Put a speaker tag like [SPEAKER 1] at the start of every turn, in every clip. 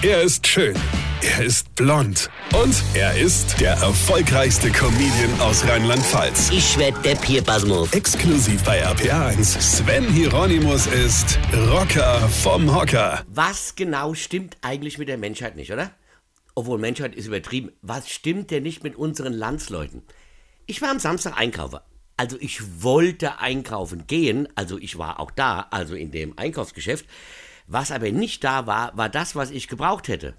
[SPEAKER 1] Er ist schön. Er ist blond. Und er ist der erfolgreichste Comedian aus Rheinland-Pfalz.
[SPEAKER 2] Ich werd der Pierpasmus.
[SPEAKER 1] Exklusiv bei RPA1. Sven Hieronymus ist Rocker vom Hocker.
[SPEAKER 2] Was genau stimmt eigentlich mit der Menschheit nicht, oder? Obwohl Menschheit ist übertrieben. Was stimmt denn nicht mit unseren Landsleuten? Ich war am Samstag einkaufen. Also ich wollte einkaufen gehen, also ich war auch da, also in dem Einkaufsgeschäft. Was aber nicht da war, war das, was ich gebraucht hätte.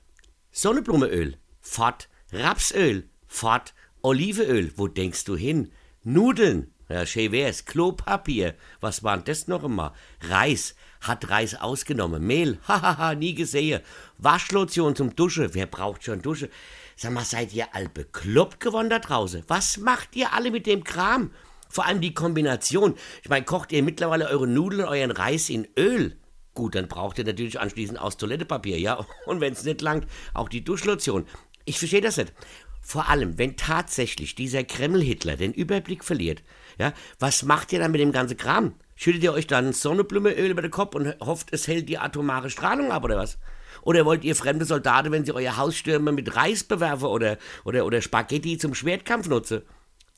[SPEAKER 2] Sonnenblumeöl, fort. Rapsöl, fort. Olivenöl, wo denkst du hin? Nudeln, ja, schön wär's. Klopapier, was war denn das noch immer? Reis, hat Reis ausgenommen. Mehl, hahaha, nie gesehen. Waschlotion zum Dusche, wer braucht schon Dusche? Sag mal, seid ihr all bekloppt geworden da draußen? Was macht ihr alle mit dem Kram? Vor allem die Kombination. Ich meine, kocht ihr mittlerweile eure Nudeln euren Reis in Öl? Gut, dann braucht ihr natürlich anschließend aus Toilettepapier, ja? Und wenn es nicht langt, auch die Duschlotion. Ich verstehe das nicht. Vor allem, wenn tatsächlich dieser Kreml-Hitler den Überblick verliert, ja, was macht ihr dann mit dem ganzen Kram? Schüttet ihr euch dann Sonnenblumeöl über den Kopf und hofft, es hält die atomare Strahlung ab oder was? Oder wollt ihr fremde Soldaten, wenn sie euer Haus stürmen, mit Reis bewerfen oder, oder, oder Spaghetti zum Schwertkampf nutzen?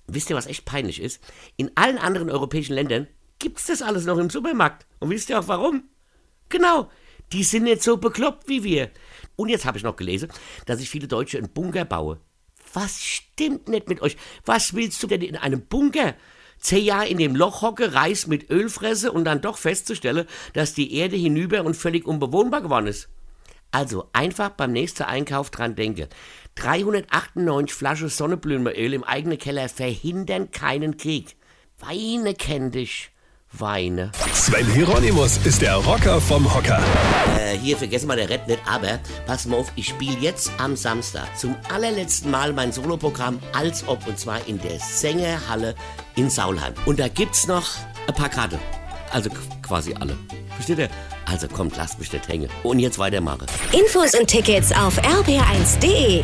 [SPEAKER 2] Wisst ihr, was echt peinlich ist? In allen anderen europäischen Ländern gibt's das alles noch im Supermarkt. Und wisst ihr auch warum? Genau, die sind nicht so bekloppt wie wir. Und jetzt habe ich noch gelesen, dass sich viele Deutsche einen Bunker bauen. Was stimmt nicht mit euch? Was willst du denn in einem Bunker? Zehn Jahre in dem Loch hocke, Reis mit Öl fresse und dann doch festzustellen, dass die Erde hinüber und völlig unbewohnbar geworden ist. Also einfach beim nächsten Einkauf dran denken. 398 Flaschen Sonnenblumenöl im eigenen Keller verhindern keinen Krieg. Weine kenn dich. Weine.
[SPEAKER 1] Sven Hieronymus ist der Rocker vom Hocker.
[SPEAKER 2] Äh, hier, vergessen wir der Red nicht, aber pass mal auf, ich spiele jetzt am Samstag zum allerletzten Mal mein Soloprogramm als ob und zwar in der Sängerhalle in Saulheim. Und da gibt's noch ein paar Karten. Also quasi alle. Versteht ihr? Also kommt, lasst mich nicht hängen. Und jetzt weitermachen.
[SPEAKER 3] Infos und Tickets auf rb1.de.